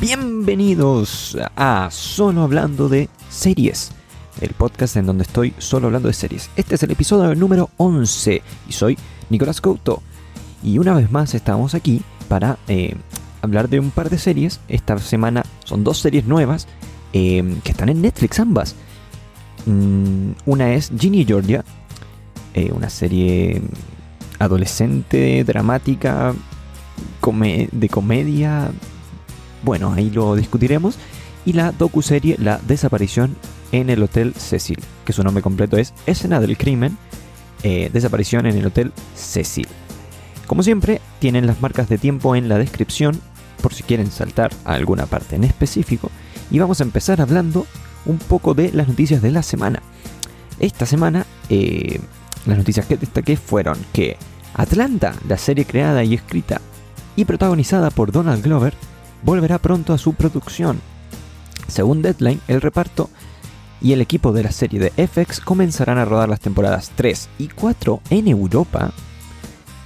Bienvenidos a Solo Hablando de Series, el podcast en donde estoy solo hablando de series. Este es el episodio número 11 y soy Nicolás Couto. Y una vez más estamos aquí para eh, hablar de un par de series. Esta semana son dos series nuevas eh, que están en Netflix ambas. Mm, una es Ginny Georgia, eh, una serie adolescente, dramática, de comedia, bueno, ahí lo discutiremos. Y la docuserie La desaparición en el Hotel Cecil, que su nombre completo es Escena del Crimen, eh, desaparición en el Hotel Cecil. Como siempre, tienen las marcas de tiempo en la descripción por si quieren saltar a alguna parte en específico. Y vamos a empezar hablando un poco de las noticias de la semana. Esta semana, eh, las noticias que destaqué fueron que Atlanta, la serie creada y escrita y protagonizada por Donald Glover, volverá pronto a su producción. Según Deadline, el reparto y el equipo de la serie de FX comenzarán a rodar las temporadas 3 y 4 en Europa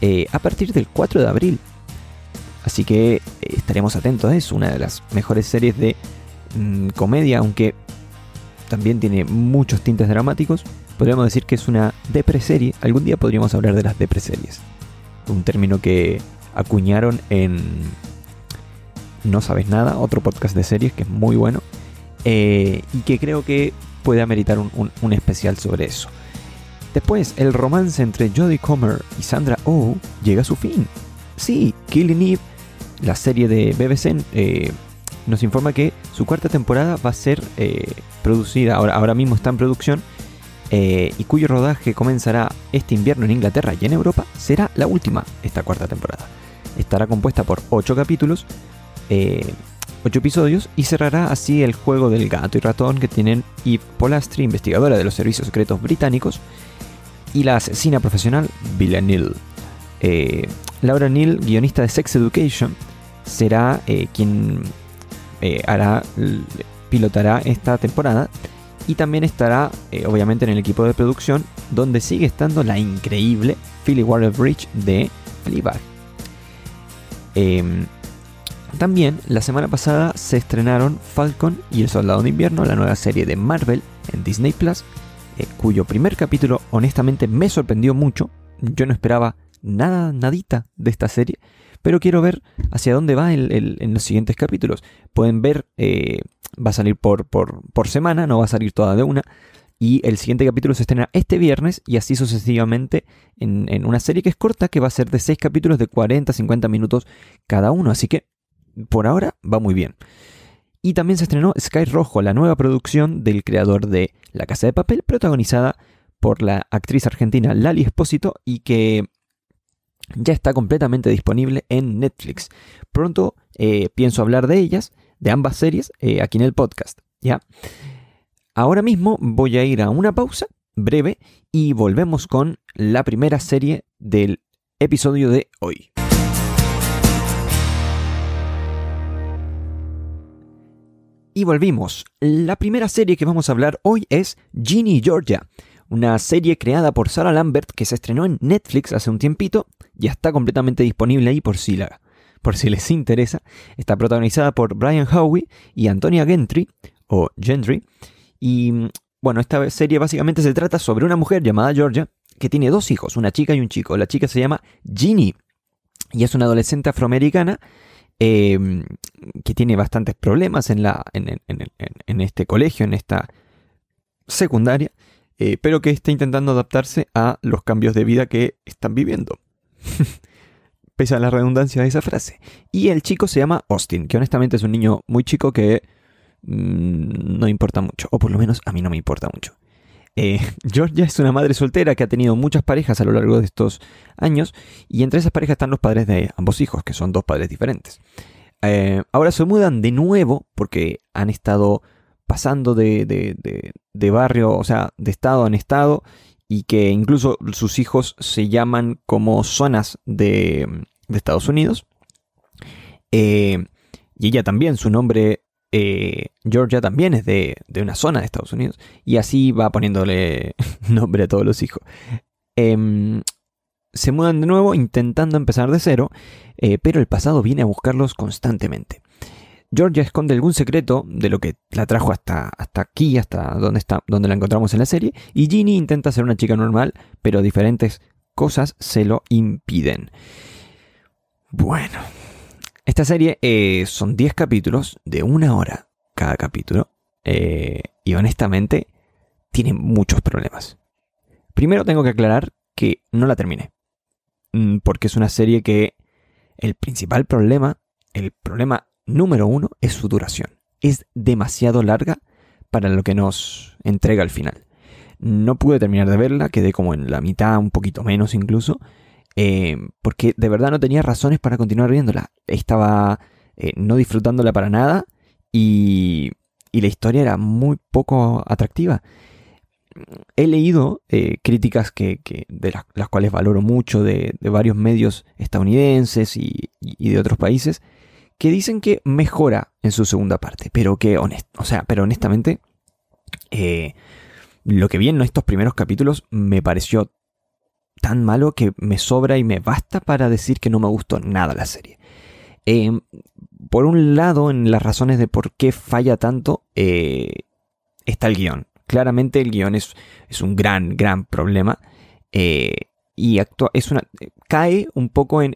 eh, a partir del 4 de abril. Así que eh, estaremos atentos a eso, una de las mejores series de mm, comedia, aunque también tiene muchos tintes dramáticos. Podríamos decir que es una depreserie. Algún día podríamos hablar de las depreseries. Un término que acuñaron en no Sabes Nada, otro podcast de series que es muy bueno eh, y que creo que puede ameritar un, especial sobre eso. Después, el romance entre Jodie Comer y Sandra Oh llega a su fin. Sí, Killing Eve, la serie de BBC, eh, nos informa que su cuarta temporada va a ser eh, producida, ahora, ahora mismo está en producción, y cuyo rodaje comenzará este invierno en Inglaterra y en Europa, será la última esta cuarta temporada. Estará compuesta por 8 capítulos, eh, ocho episodios y cerrará así el juego del gato y ratón que tienen Eve Polastri, investigadora de los servicios secretos británicos, y la asesina profesional Villa Neal. Eh, Laura Neal, guionista de Sex Education, será eh, quien hará, pilotará esta temporada y también estará obviamente en el equipo de producción donde sigue estando la increíble Philly Waller-Bridge de Fleabag. Em, también la semana pasada se estrenaron Falcon y el Soldado de Invierno, la nueva serie de Marvel en Disney Plus, eh, cuyo primer capítulo honestamente me sorprendió mucho. Yo no esperaba nada, nadita de esta serie, pero quiero ver hacia dónde va en los siguientes capítulos. Pueden ver, eh, va a salir por, semana, no va a salir toda de una. Y el siguiente capítulo se estrena este viernes y así sucesivamente en, en, una serie que es corta, que va a ser de 6 capítulos de 40-50 minutos cada uno. Así que por ahora va muy bien. Y también se estrenó Sky Rojo, la nueva producción del creador de La Casa de Papel, protagonizada por la actriz argentina Lali Espósito y que ya está completamente disponible en Netflix. Pronto eh, pienso hablar de ellas, de ambas series, eh, aquí en el podcast. ¿ya? Ahora mismo voy a ir a una pausa breve y volvemos con la primera serie del episodio de hoy. Y volvimos. La primera serie que vamos a hablar hoy es Ginny Georgia, una serie creada por Sarah Lambert que se estrenó en Netflix hace un tiempito, ya está completamente disponible ahí por si, la, por si les interesa. Está protagonizada por Brian Howie y Antonia Gentry, o Gentry. Y bueno, esta serie básicamente se trata sobre una mujer llamada Georgia que tiene dos hijos, una chica y un chico. La chica se llama Ginny y es una adolescente afroamericana Em, que tiene bastantes problemas en, la, en, este colegio, en esta secundaria, eh, pero que está intentando adaptarse a los cambios de vida que están viviendo. Pese a la redundancia de esa frase. Y el chico se llama Austin, que honestamente es un niño muy chico que mm, no importa mucho, o por lo menos a mí no me importa mucho. Eh, Georgia es una madre soltera que ha tenido muchas parejas a lo largo de estos años y entre esas parejas están los padres de ambos hijos, que son dos padres diferentes. Eh, ahora se mudan de nuevo porque han estado pasando de, barrio, o sea, de estado en estado y que incluso sus hijos se llaman como zonas de, Estados Unidos. Eh, y ella también, su nombre eh, Georgia también es de, una zona de Estados Unidos y así va poniéndole nombre a todos los hijos. Em, se mudan de nuevo intentando empezar de cero, eh, pero el pasado viene a buscarlos constantemente. Georgia esconde algún secreto de lo que la trajo hasta, hasta aquí, hasta donde, está, donde la encontramos en la serie, y Ginny intenta ser una chica normal, pero diferentes cosas se lo impiden. Bueno, esta serie eh, son 10 capítulos de una hora cada capítulo, eh, y honestamente tiene muchos problemas. Primero tengo que aclarar que no la terminé, mm, porque es una serie que el principal problema, el problema número uno es su duración. Es demasiado larga para lo que nos entrega al final. No pude terminar de verla, quedé como en la mitad, un poquito menos incluso, eh, porque de verdad no tenía razones para continuar viéndola. Estaba eh, no disfrutándola para nada y, y, la historia era muy poco atractiva. He leído eh, críticas que, de las, cuales valoro mucho de, varios medios estadounidenses y, y de otros países que dicen que mejora en su segunda parte, pero que, o sea, pero honestamente, lo que vi en estos primeros capítulos me pareció tan malo que me sobra y me basta para decir que no me gustó nada la serie. Em, por un lado, en las razones de por qué falla tanto, eh, está el guion. Claramente el guion es, es un gran, gran problema. Eh, y es una, cae un poco en,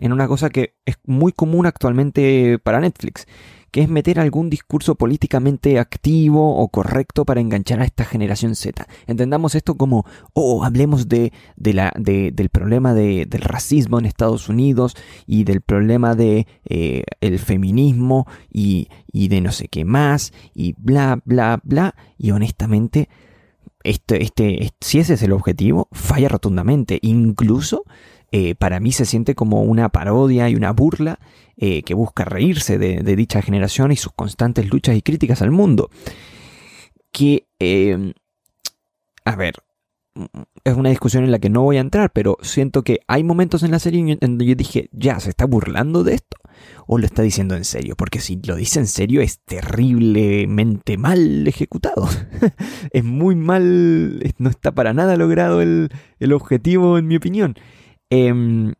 una cosa que es muy común actualmente para Netflix, que es meter algún discurso políticamente activo o correcto para enganchar a esta generación Z. Entendamos esto como, oh, hablemos del problema del racismo en Estados Unidos y del problema del de, eh, feminismo y, y de no sé qué más y bla, bla, bla. Y honestamente este, este, si ese es el objetivo, falla rotundamente. Incluso eh, para mí se siente como una parodia y una burla eh, que busca reírse de, dicha generación y sus constantes luchas y críticas al mundo. Que, em, a ver, es una discusión en la que no voy a entrar, pero siento que hay momentos en la serie en donde yo dije, ya, ¿se está burlando de esto? ¿O lo está diciendo en serio? Porque si lo dice en serio es terriblemente mal ejecutado. es muy mal, no está para nada logrado el, objetivo, en mi opinión. Em,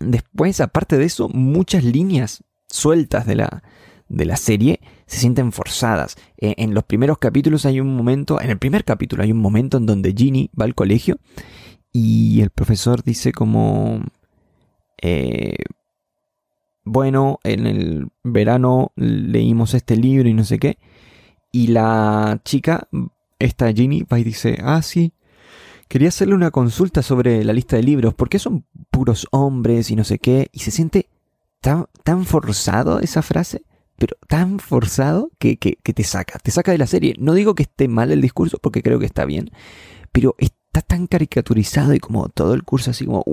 después, aparte de eso, muchas líneas sueltas de la, de la serie se sienten forzadas. E, en los primeros capítulos hay un momento, en el primer capítulo hay un momento en donde Ginny va al colegio y el profesor dice como... Eh, bueno, en el verano leímos este libro y no sé qué. Y la chica, esta Ginny, va y dice, ah, sí, quería hacerle una consulta sobre la lista de libros, porque son puros hombres y no sé qué. Y se siente tan, tan forzado esa frase, pero tan forzado que, que, te saca, te saca de la serie. No digo que esté mal el discurso, porque creo que está bien, pero está tan caricaturizado y como todo el curso así como.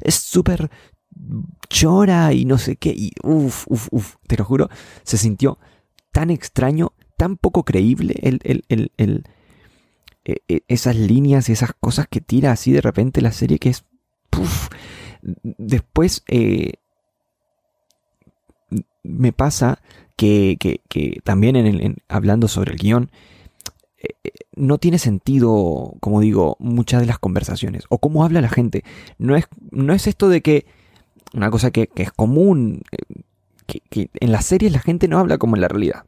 Es súper llora y no sé qué. Y uff, uff, uff, te lo juro, se sintió tan extraño, tan poco creíble el, el, el, e, e, esas líneas y esas cosas que tira así de repente la serie que es... Después eh, me pasa que, que, también en hablando sobre el guion, eh, eh, no tiene sentido, como digo, muchas de las conversaciones o cómo habla la gente. No es, no es esto de que una cosa que, es común, eh, que, en las series la gente no habla como en la realidad.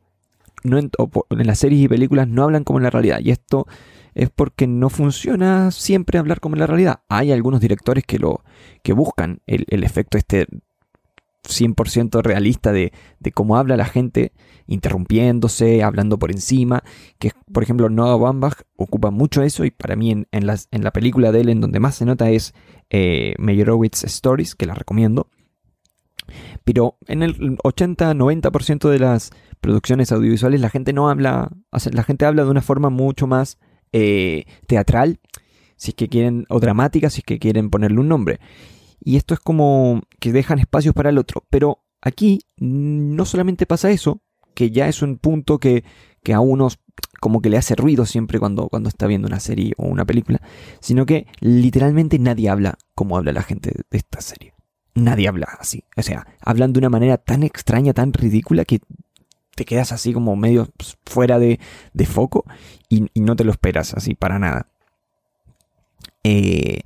No en, las series y películas no hablan como en la realidad. Y esto es porque no funciona siempre hablar como en la realidad. Hay algunos directores que lo que buscan el, el efecto este 100% realista de, cómo habla la gente, interrumpiéndose, hablando por encima, que por ejemplo Noah Baumbach ocupa mucho eso y para mí en, en, la película de él en donde más se nota es eh, Meyerowitz Stories, que la recomiendo. Pero en el 80-90% de las producciones audiovisuales la gente no habla, la gente habla de una forma mucho más eh, teatral, si es que quieren, o dramática, si es que quieren ponerle un nombre y esto es como que dejan espacios para el otro. Pero aquí no solamente pasa eso, que ya es un punto que, a unos como que le hace ruido siempre cuando, cuando está viendo una serie o una película, sino que literalmente nadie habla como habla la gente de esta serie. Nadie habla así. O sea, hablan de una manera tan extraña, tan ridícula que te quedas así como medio fuera de, foco y, y, no te lo esperas así para nada. Eh,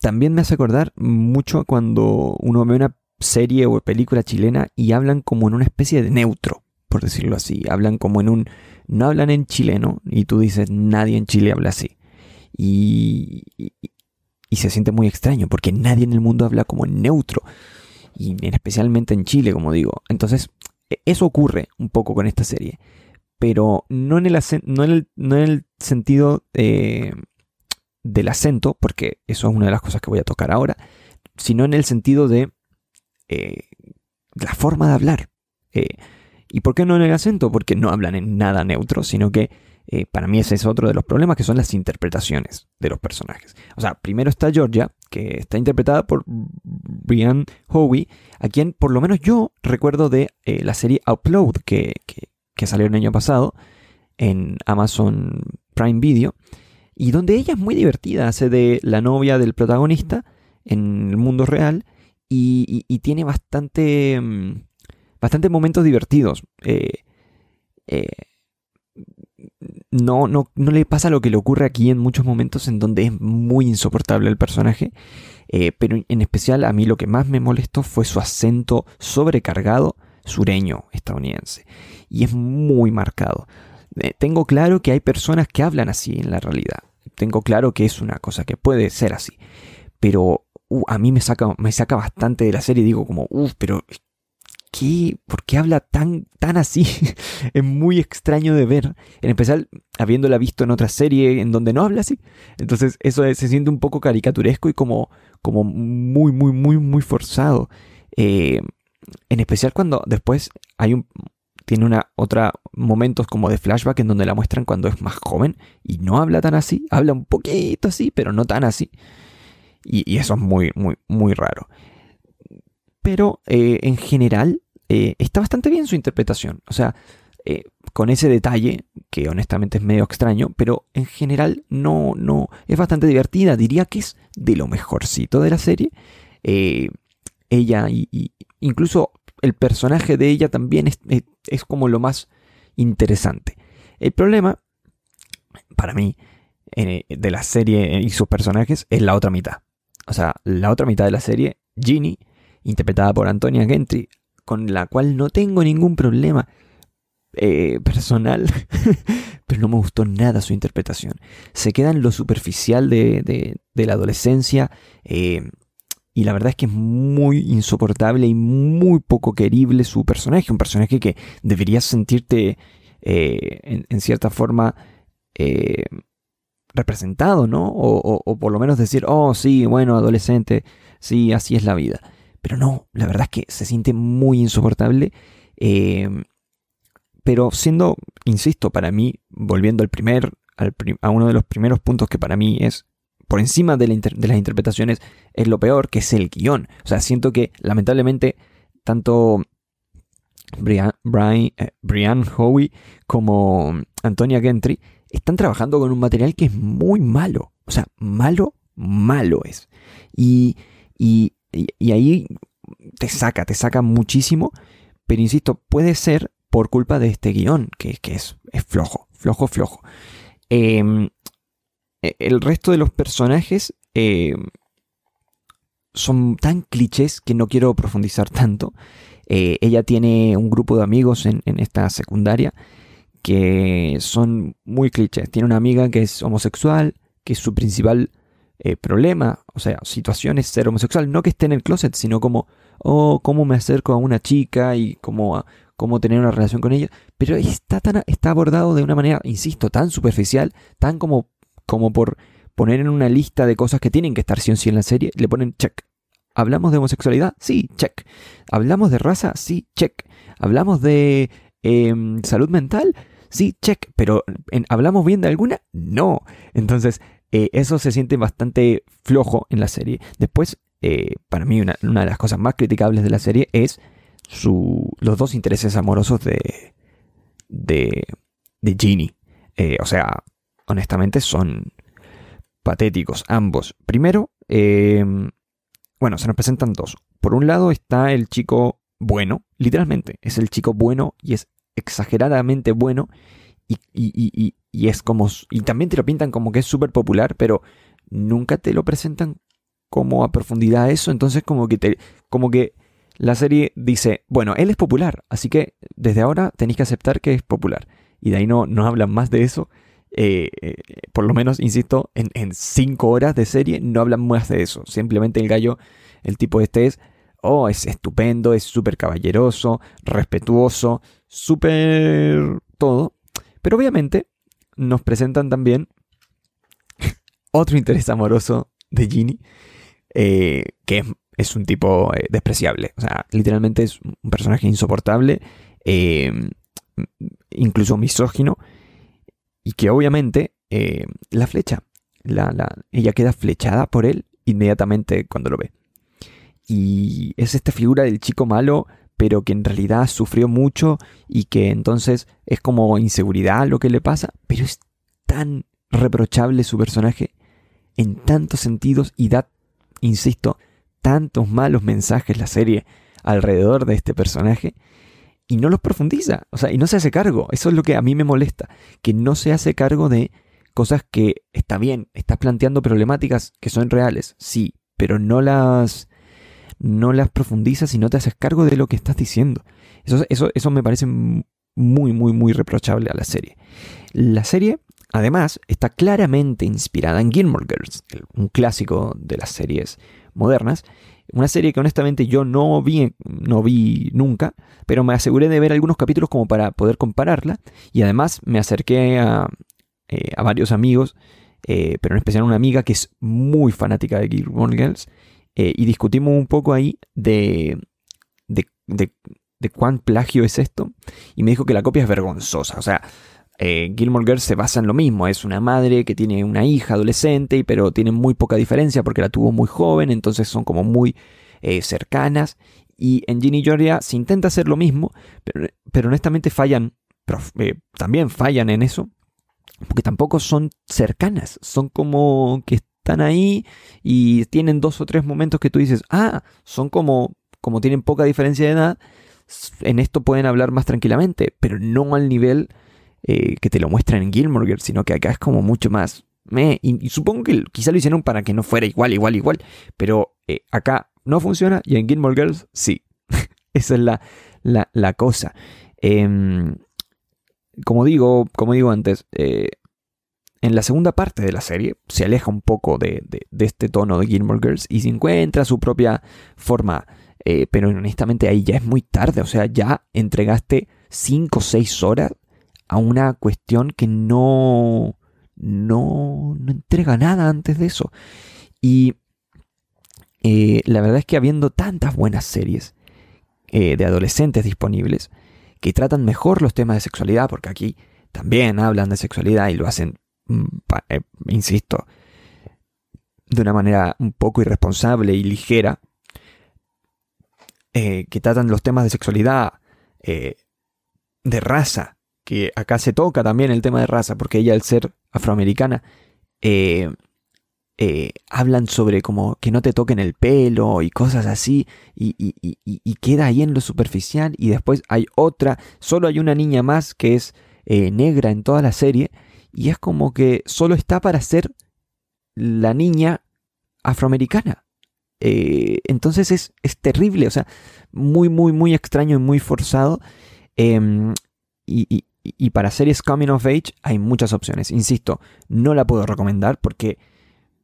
también me hace acordar mucho cuando uno ve una serie o película chilena y hablan como en una especie de neutro, por decirlo así. Hablan como en un... No hablan en chileno y tú dices, nadie en Chile habla así. Y, y, se siente muy extraño porque nadie en el mundo habla como en neutro. Y especialmente en Chile, como digo. Entonces, e, eso ocurre un poco con esta serie. Pero no en el, no en el, no en el sentido eh, del acento, porque eso es una de las cosas que voy a tocar ahora, sino en el sentido de eh, la forma de hablar. Eh, ¿Y por qué no en el acento? Porque no hablan en nada neutro, sino que eh, para mí ese es otro de los problemas, que son las interpretaciones de los personajes. O sea, primero está Georgia, que está interpretada por Brian Howie, a quien por lo menos yo recuerdo de la serie Upload, que, que, salió el año pasado en Amazon Prime Video, y donde ella es muy divertida, hace de la novia del protagonista en el mundo real, y, tiene bastante, mm, bastante momentos divertidos. Eh, eh, no, no, no, le pasa lo que le ocurre aquí en muchos momentos en donde es muy insoportable el personaje, eh, pero en especial a mí lo que más me molestó fue su acento sobrecargado sureño estadounidense y es muy marcado. tengo claro que hay personas que hablan así en la realidad, tengo claro que es una cosa que puede ser así, pero Uh, a mí me saca, me saca bastante de la serie. Digo como, uff, pero ¿qué? ¿por qué habla tan, tan así? es muy extraño de ver. En especial habiéndola visto en otra serie en donde no habla así. Entonces eso se siente un poco caricaturesco y como, como muy, muy, muy, muy forzado. Eh, en especial cuando después hay un... Tiene una otra momentos como de flashback en donde la muestran cuando es más joven y no habla tan así, habla un poquito así, pero no tan así. Y, eso es muy, muy, muy raro. Pero eh, en general eh, está bastante bien su interpretación. O sea, eh, con ese detalle, que honestamente es medio extraño, pero en general no, no, es bastante divertida. Diría que es de lo mejorcito de la serie. ella y, incluso el personaje de ella también es, es, como lo más interesante. El problema, para mí, de la serie y sus personajes es la otra mitad o sea, la otra mitad de la serie, Ginny, interpretada por Antonia Gentry, con la cual no tengo ningún problema eh, personal, pero no me gustó nada su interpretación. Se queda en lo superficial de, la adolescencia eh, y la verdad es que es muy insoportable y muy poco querible su personaje, un personaje que deberías sentirte eh, en, cierta forma representado, ¿no? O, por lo menos decir, oh, sí, bueno, adolescente, sí, así es la vida. Pero no, la verdad es que se siente muy insoportable. Em, pero siendo, insisto, para mí, volviendo al primer, a uno de los primeros puntos que para mí es por encima de, las interpretaciones, es lo peor, que es el guion. O sea, siento que lamentablemente tanto Brian, Brian, eh, Brian Howie como Antonia Gentry están trabajando con un material que es muy malo. O sea, malo, malo es. Y, y, ahí te saca, te saca muchísimo. Pero insisto, puede ser por culpa de este guion, que, que es, es, flojo, flojo, flojo. Em, e, el resto de los personajes em, son tan clichés que no quiero profundizar tanto. Eh, ella tiene un grupo de amigos en, en esta secundaria que son muy clichés. Tiene una amiga que es homosexual, que es su principal eh, problema, o sea, situación es ser homosexual, no que esté en el closet, sino como, oh, cómo me acerco a una chica y cómo, cómo tener una relación con ella, pero está, tan, está abordado de una manera, insisto, tan superficial, tan como, como por poner en una lista de cosas que tienen que estar sí o sí en la serie, le ponen check. ¿Hablamos de homosexualidad? Sí, check. ¿Hablamos de raza? Sí, check. ¿Hablamos de Em, salud mental, sí, check, pero ¿hablamos bien de alguna? No. Entonces, eh, eso se siente bastante flojo en la serie. Después, eh, para mí, una, de las cosas más criticables de la serie es su, los dos intereses amorosos de, de, de Ginny. Eh, o sea, honestamente son patéticos ambos. Primero, em, bueno, se nos presentan dos. Por un lado está el chico bueno, literalmente, es el chico bueno y es exageradamente bueno y, es como... Y también te lo pintan como que es súper popular, pero nunca te lo presentan como a profundidad eso, entonces como que te... como que la serie dice, bueno, él es popular, así que desde ahora tenéis que aceptar que es popular. Y de ahí no, no hablan más de eso. Eh, eh, por lo menos, insisto, en, en, cinco horas de serie no hablan más de eso. Simplemente el gallo, el tipo este es, oh, es estupendo, es súper caballeroso, respetuoso, súper todo. Pero obviamente nos presentan también otro interés amoroso de Ginny, eh, que es, un tipo despreciable. O sea, literalmente es un personaje insoportable, incluso misógino, y que obviamente la flecha, la, ella queda flechada por él inmediatamente cuando lo ve. Y es esta figura del chico malo, pero que en realidad sufrió mucho y que entonces es como inseguridad lo que le pasa, pero es tan reprochable su personaje en tantos sentidos y da, insisto, tantos malos mensajes la serie alrededor de este personaje y no los profundiza, o sea, y no se hace cargo. Eso es lo que a mí me molesta, que no se hace cargo de cosas que está bien, estás planteando problemáticas que son reales, sí, pero no las no las profundizas y no te haces cargo de lo que estás diciendo. Eso, eso, eso me parece muy, muy, muy reprochable a la serie. La serie, además, está claramente inspirada en Gilmore Girls, un clásico de las series modernas. Una serie que honestamente yo no vi, no vi nunca, pero me aseguré de ver algunos capítulos como para poder compararla. Y además me acerqué a, eh, varios amigos, eh, pero en especial a una amiga que es muy fanática de Gilmore Girls eh, y discutimos un poco ahí de, de, cuán plagio es esto. Y me dijo que la copia es vergonzosa. O sea, eh, Gilmore Girls se basa en lo mismo. Es una madre que tiene una hija adolescente, pero tiene muy poca diferencia porque la tuvo muy joven, entonces son como muy eh, cercanas. Y en Ginny Georgia se intenta hacer lo mismo, pero, pero honestamente fallan, también fallan en eso, porque tampoco son cercanas, son como que están ahí y tienen dos o tres momentos que tú dices, ah, son como, como tienen poca diferencia de edad, en esto pueden hablar más tranquilamente, pero no al nivel eh, que te lo muestran en Gilmore Girls, sino que acá es como mucho más. Me, y, supongo que quizá lo hicieron para que no fuera igual, igual, igual, pero eh, acá no funciona y en Gilmore Girls sí. Esa es la, la, cosa. Em, como digo, como digo antes, eh, en la segunda parte de la serie se aleja un poco de, este tono de Gilmore Girls y se encuentra su propia forma. Pero honestamente ahí ya es muy tarde, o sea, ya entregaste 5 o 6 horas a una cuestión que no, no, no entrega nada antes de eso. Y eh, la verdad es que habiendo tantas buenas series eh, de adolescentes disponibles que tratan mejor los temas de sexualidad, porque aquí también hablan de sexualidad y lo hacen Mm, eh, insisto, de una manera un poco irresponsable y ligera, que tratan los temas de sexualidad, de raza, que acá se toca también el tema de raza, porque ella al ser afroamericana, hablan sobre como que no te toquen el pelo y cosas así, y, y, queda ahí en lo superficial, y después hay otra, solo hay una niña más que es negra en toda la serie, y es como que solo está para ser la niña afroamericana. Eh, entonces es, es, terrible, o sea, muy, muy, muy extraño y muy forzado. Em, y, y, para series Coming of Age hay muchas opciones. Insisto, no la puedo recomendar porque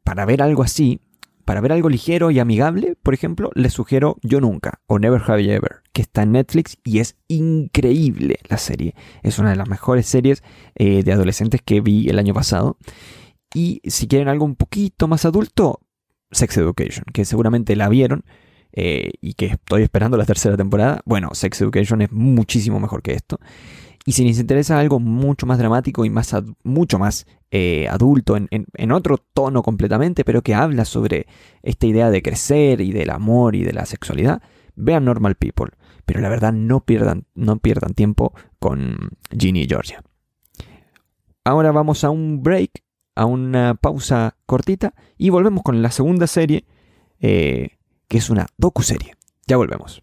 para ver algo así para ver algo ligero y amigable, por ejemplo, les sugiero Yo Nunca o Never Have You Ever, que está en Netflix y es increíble la serie. Es una de las mejores series eh, de adolescentes que vi el año pasado. Y si quieren algo un poquito más adulto, Sex Education, que seguramente la vieron eh, y que estoy esperando la tercera temporada. Bueno, Sex Education es muchísimo mejor que esto. Y si les interesa algo mucho más dramático y más mucho más eh, adulto, en, otro tono completamente, pero que habla sobre esta idea de crecer y del amor y de la sexualidad, vean Normal People. Pero la verdad no pierdan, no pierdan tiempo con Ginny y Georgia. Ahora vamos a un break, a una pausa cortita y volvemos con la segunda serie, eh, que es una docu-serie. Ya volvemos.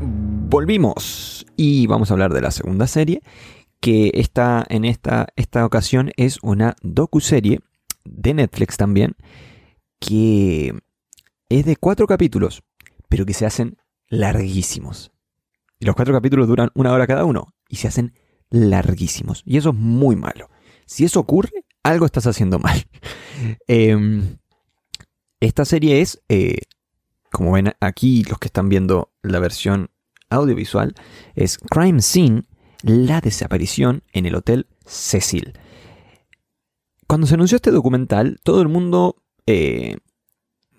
Volvimos y vamos a hablar de la segunda serie, que está en esta, esta ocasión es una docu-serie de Netflix también, que es de cuatro capítulos, pero que se hacen larguísimos. Y los cuatro capítulos duran una hora cada uno y se hacen larguísimos. Y eso es muy malo. Si eso ocurre, algo estás haciendo mal. Em, esta serie es, eh, como ven aquí los que están viendo la versión audiovisual, es Crime Scene, la desaparición en el Hotel Cecil. Cuando se anunció este documental, todo el mundo eh,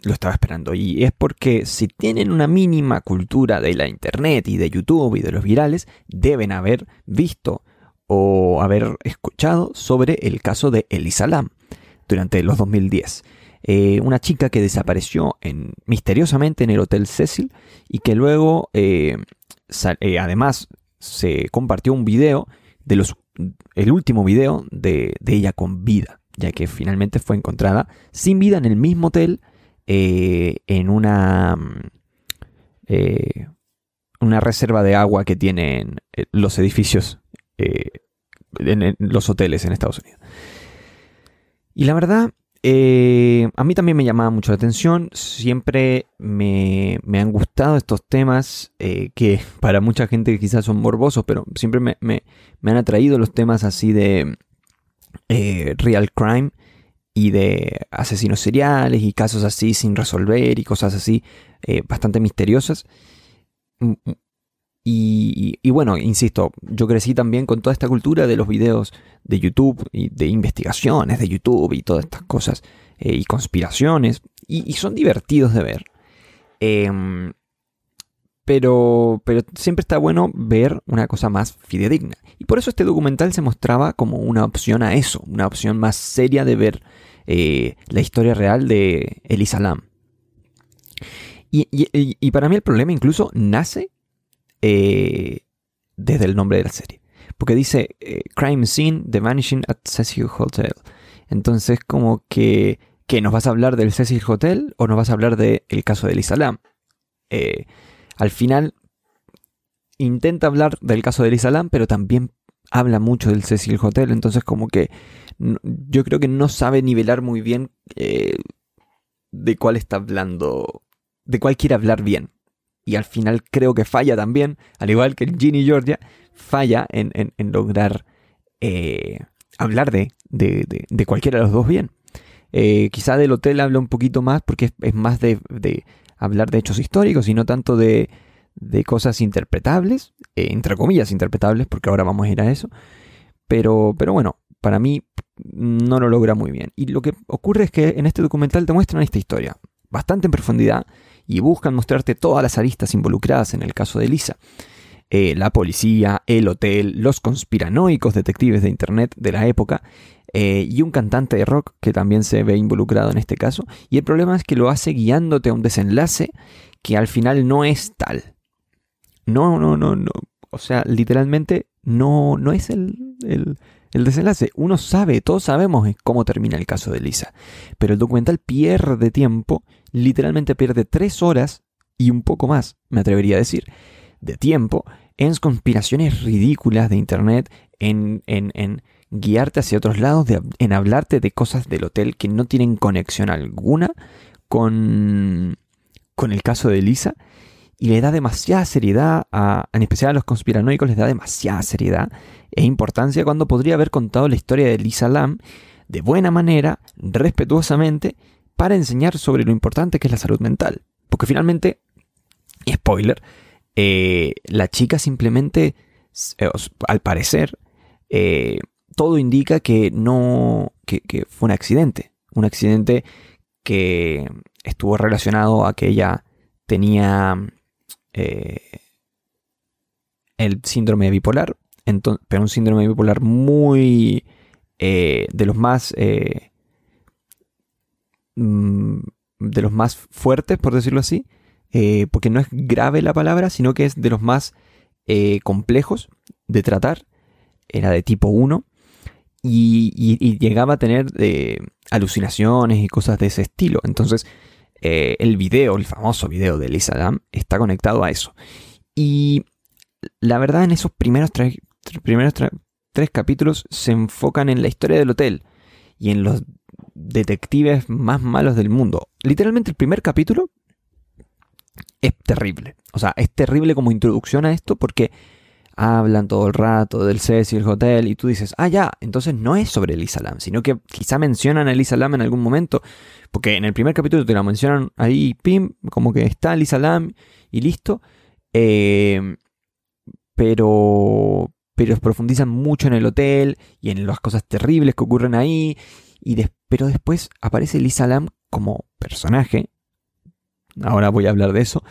lo estaba esperando. Y es porque si tienen una mínima cultura de la internet y de YouTube y de los virales, deben haber visto o haber escuchado sobre el caso de Elisa Lam durante los 2010. Eh, una chica que desapareció en, misteriosamente en el Hotel Cecil y que luego eh, eh, además se compartió un video de los el último video de, ella con vida ya que finalmente fue encontrada sin vida en el mismo hotel en una una reserva de agua que tienen los edificios en, los hoteles en Estados Unidos. Y la verdad, eh, a mí también me llamaba mucho la atención. Siempre me, han gustado estos temas eh, que para mucha gente quizás son morbosos, pero siempre me, han atraído los temas así de eh, real crime y de asesinos seriales y casos así sin resolver y cosas así bastante misteriosas. Y, bueno, insisto, yo crecí también con toda esta cultura de los videos de YouTube y de investigaciones de YouTube y todas estas cosas eh, y conspiraciones y, son divertidos de ver. Em, pero, pero siempre está bueno ver una cosa más fidedigna. Y por eso este documental se mostraba como una opción a eso, una opción más seria de ver eh, la historia real de Elisa Lam. y para mí el problema incluso nace eh, desde el nombre de la serie. Porque dice eh, Crime Scene, The Vanishing at Cecil Hotel. Entonces, como que, que nos vas a hablar del Cecil Hotel o nos vas a hablar del caso de Elisa Lam. Eh, al final, intenta hablar del caso de Elisa Lam, pero también habla mucho del Cecil Hotel. Entonces, como que yo creo que no sabe nivelar muy bien de cuál está hablando, de cuál quiere hablar bien y al final creo que falla también, al igual que Ginny Georgia, falla en, lograr eh, hablar de, de, cualquiera de los dos bien. Eh, quizá del hotel habla un poquito más porque es, más de, hablar de hechos históricos y no tanto de, cosas interpretables, eh, entre comillas interpretables, porque ahora vamos a ir a eso. Pero, pero bueno, para mí no lo logra muy bien. Y lo que ocurre es que en este documental te muestran esta historia, bastante en profundidad, y buscan mostrarte todas las aristas involucradas en el caso de Lisa. Eh, la policía, el hotel, los conspiranoicos detectives de Internet de la época eh, y un cantante de rock que también se ve involucrado en este caso. Y el problema es que lo hace guiándote a un desenlace que al final no es tal. No, no, no, no. O sea, literalmente no, no es el, el, el desenlace. Uno sabe, todos sabemos cómo termina el caso de Lisa. Pero el documental pierde tiempo literalmente pierde tres horas y un poco más, me atrevería a decir, de tiempo en conspiraciones ridículas de Internet, en, en, guiarte hacia otros lados, en hablarte de cosas del hotel que no tienen conexión alguna con, con el caso de Lisa. Y le da demasiada seriedad, a, en especial a los conspiranoicos, les da demasiada seriedad e importancia cuando podría haber contado la historia de Lisa Lam de buena manera, respetuosamente para enseñar sobre lo importante que es la salud mental. Porque finalmente, spoiler, eh, la chica simplemente, eh, al parecer, eh, todo indica que no, que, fue un accidente. Un accidente que estuvo relacionado a que ella tenía el síndrome bipolar, pero un síndrome bipolar muy de los más Mm, de los más fuertes, por decirlo así, eh, porque no es grave la palabra, sino que es de los más eh, complejos de tratar. Era de tipo 1 y, llegaba a tener eh, alucinaciones y cosas de ese estilo. Entonces, el video, el famoso video de Lisa Lam, está conectado a eso. Y la verdad, en esos primeros, tres, primeros tres capítulos se enfocan en la historia del hotel y en los detectives más malos del mundo. Literalmente el primer capítulo es terrible. O sea, es terrible como introducción a esto porque hablan todo el rato del Cecil Hotel y tú dices, ah, ya, entonces no es sobre Elisa Lam, sino que quizá mencionan a Elisa Lam en algún momento, porque en el primer capítulo te la mencionan ahí, pim, como que está Elisa Lam y listo, eh, pero, pero profundizan mucho en el hotel y en las cosas terribles que ocurren ahí, y pero después aparece Elisa Lam como personaje, ahora voy a hablar de eso,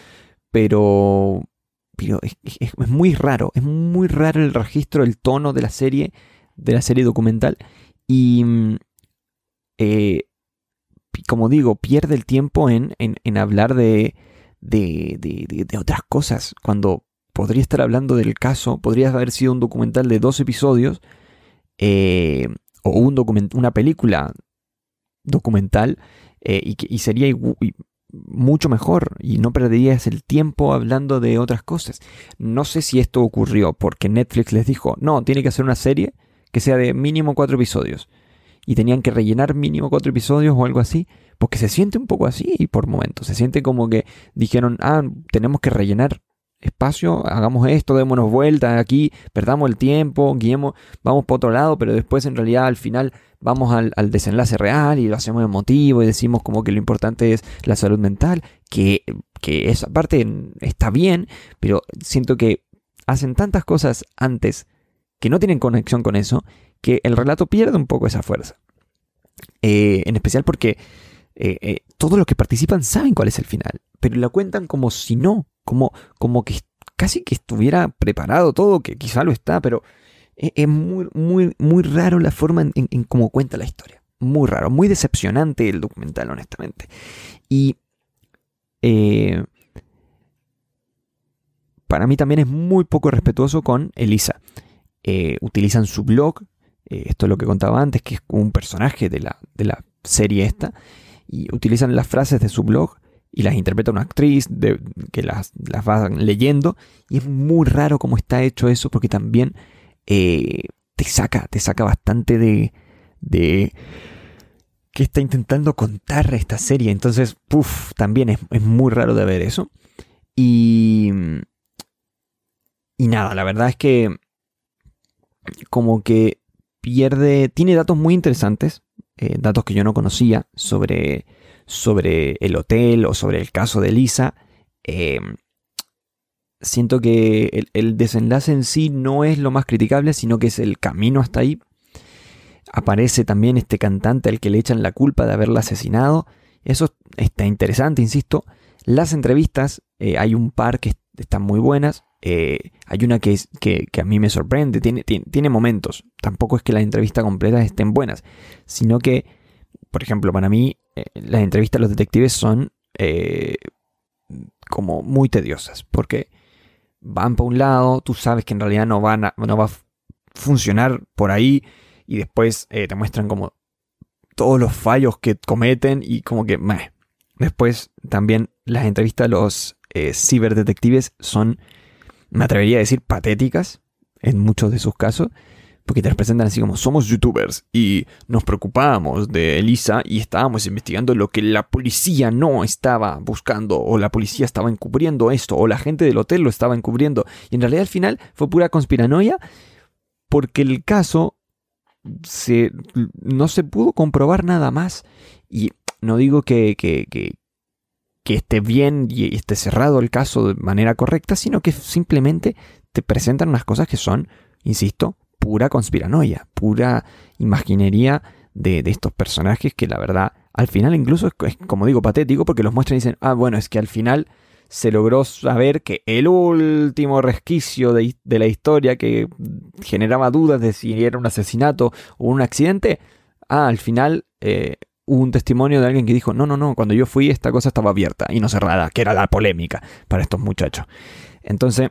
pero es, muy raro, es muy raro el registro, el tono de la serie, de la serie documental. Y, mm, eh, como digo, pierde el tiempo en, hablar de, de, otras cosas. Cuando podría estar hablando del caso, podría haber sido un documental de dos episodios eh, o un una película documental eh, y, y, sería mucho mejor y no perderías el tiempo hablando de otras cosas. No sé si esto ocurrió porque Netflix les dijo, no, tiene que hacer una serie que sea de mínimo cuatro episodios. Y tenían que rellenar mínimo cuatro episodios o algo así, porque se siente un poco así por momentos. Se siente como que dijeron, ah, tenemos que rellenar espacio, hagamos esto, démonos vuelta aquí, perdamos el tiempo, guiemos, vamos por otro lado, pero después en realidad al final vamos al, desenlace real y lo hacemos emotivo y decimos como que lo importante es la salud mental, que, que esa parte está bien, pero siento que hacen tantas cosas antes que no tienen conexión con eso, que el relato pierde un poco esa fuerza. Eh, en especial porque eh, eh, todos los que participan saben cuál es el final, pero la cuentan como si no, como, como que casi que estuviera preparado todo, que quizá lo está, pero es muy, muy, muy raro la forma en, cómo cuenta la historia. Muy raro, muy decepcionante el documental, honestamente. Y eh, para mí también es muy poco respetuoso con Elisa. Eh, utilizan su blog, eh, esto es lo que contaba antes, que es un personaje de la, de la serie esta, y utilizan las frases de su blog y las interpreta una actriz que las, las va leyendo, y es muy raro cómo está hecho eso, porque también eh, te saca, te saca bastante de, de que está intentando contar esta serie. Entonces, puff, también es, es, muy raro de ver eso. Y, y nada, la verdad es que como que pierde, tiene datos muy interesantes, eh, datos que yo no conocía sobre, sobre el hotel o sobre el caso de Lisa. Eh, siento que el, desenlace en sí no es lo más criticable, sino que es el camino hasta ahí. Aparece también este cantante al que le echan la culpa de haberla asesinado. Eso está interesante, insisto. Las entrevistas, eh, hay un par que están muy buenas. Eh, hay una que, que, a mí me sorprende, tiene, tiene, momentos. Tampoco es que las entrevistas completas estén buenas, sino que, por ejemplo, para mí, eh, las entrevistas a los detectives son como muy tediosas, porque van para un lado, tú sabes que en realidad no, van no va a funcionar por ahí y después eh, te muestran como todos los fallos que cometen y como que. Después también las entrevistas a los eh, ciberdetectives son, me atrevería a decir, patéticas en muchos de sus casos porque te las presentan así como somos youtubers y nos preocupamos de Elisa y estábamos investigando lo que la policía no estaba buscando o la policía estaba encubriendo esto o la gente del hotel lo estaba encubriendo y en realidad al final fue pura conspiranoia porque el caso se, no se pudo comprobar nada más. Y no digo que, que, que esté bien y esté cerrado el caso de manera correcta, sino que simplemente te presentan unas cosas que son, insisto, pura conspiranoia, pura imaginería de, estos personajes que la verdad al final incluso es, como digo patético porque los muestran y dicen, ah bueno, es que al final se logró saber que el último resquicio de, la historia que generaba dudas de si era un asesinato o un accidente, ah, al final eh, hubo un testimonio de alguien que dijo, no, no, no, cuando yo fui esta cosa estaba abierta y no cerrada, que era la polémica para estos muchachos. Entonces,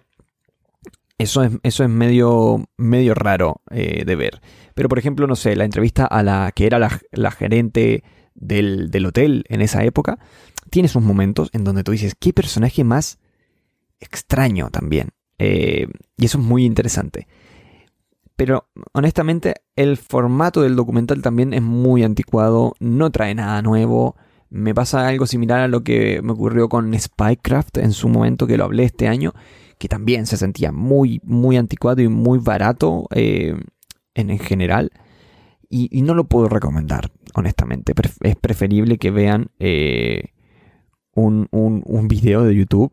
eso es, eso es medio, medio raro eh, de ver. Pero por ejemplo, no sé, la entrevista a la que era la, gerente del, hotel en esa época, tiene sus momentos en donde tú dices, qué personaje más extraño también. Eh, y eso es muy interesante. Pero honestamente, el formato del documental también es muy anticuado, no trae nada nuevo. Me pasa algo similar a lo que me ocurrió con Spycraft en su momento, que lo hablé este año, que también se sentía muy, muy anticuado y muy barato eh, en, general. Y, no lo puedo recomendar, honestamente. es preferible que vean eh, un, un, video de YouTube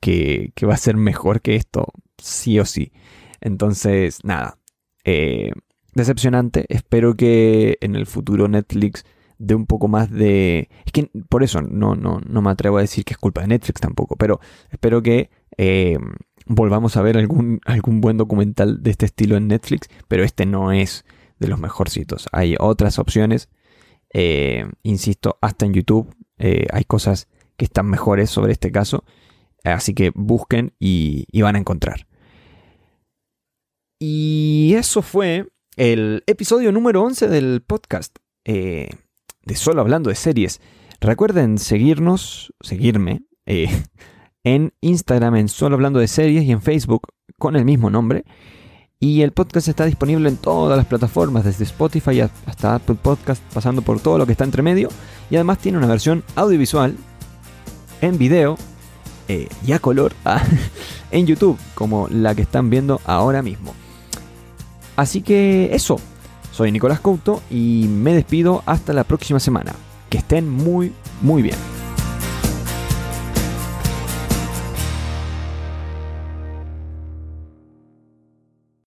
que, va a ser mejor que esto, sí o sí. Entonces, nada. Eh, decepcionante. Espero que en el futuro Netflix de un poco más de... Es que por eso no, no, no me atrevo a decir que es culpa de Netflix tampoco, pero espero que eh, volvamos a ver algún, algún buen documental de este estilo en Netflix, pero este no es de los mejorcitos. Hay otras opciones, eh, insisto, hasta en YouTube eh, hay cosas que están mejores sobre este caso, así que busquen y, y van a encontrar. Y eso fue el episodio número 11 del podcast. Eh, de solo hablando de series. Recuerden seguirnos, seguirme eh, en Instagram en solo hablando de series y en Facebook con el mismo nombre. Y el podcast está disponible en todas las plataformas, desde Spotify hasta Apple Podcast, pasando por todo lo que está entre medio. Y además tiene una versión audiovisual en video eh, y a color ah, en YouTube, como la que están viendo ahora mismo. Así que eso, soy Nicolás Couto y me despido hasta la próxima semana. Que estén muy, muy bien.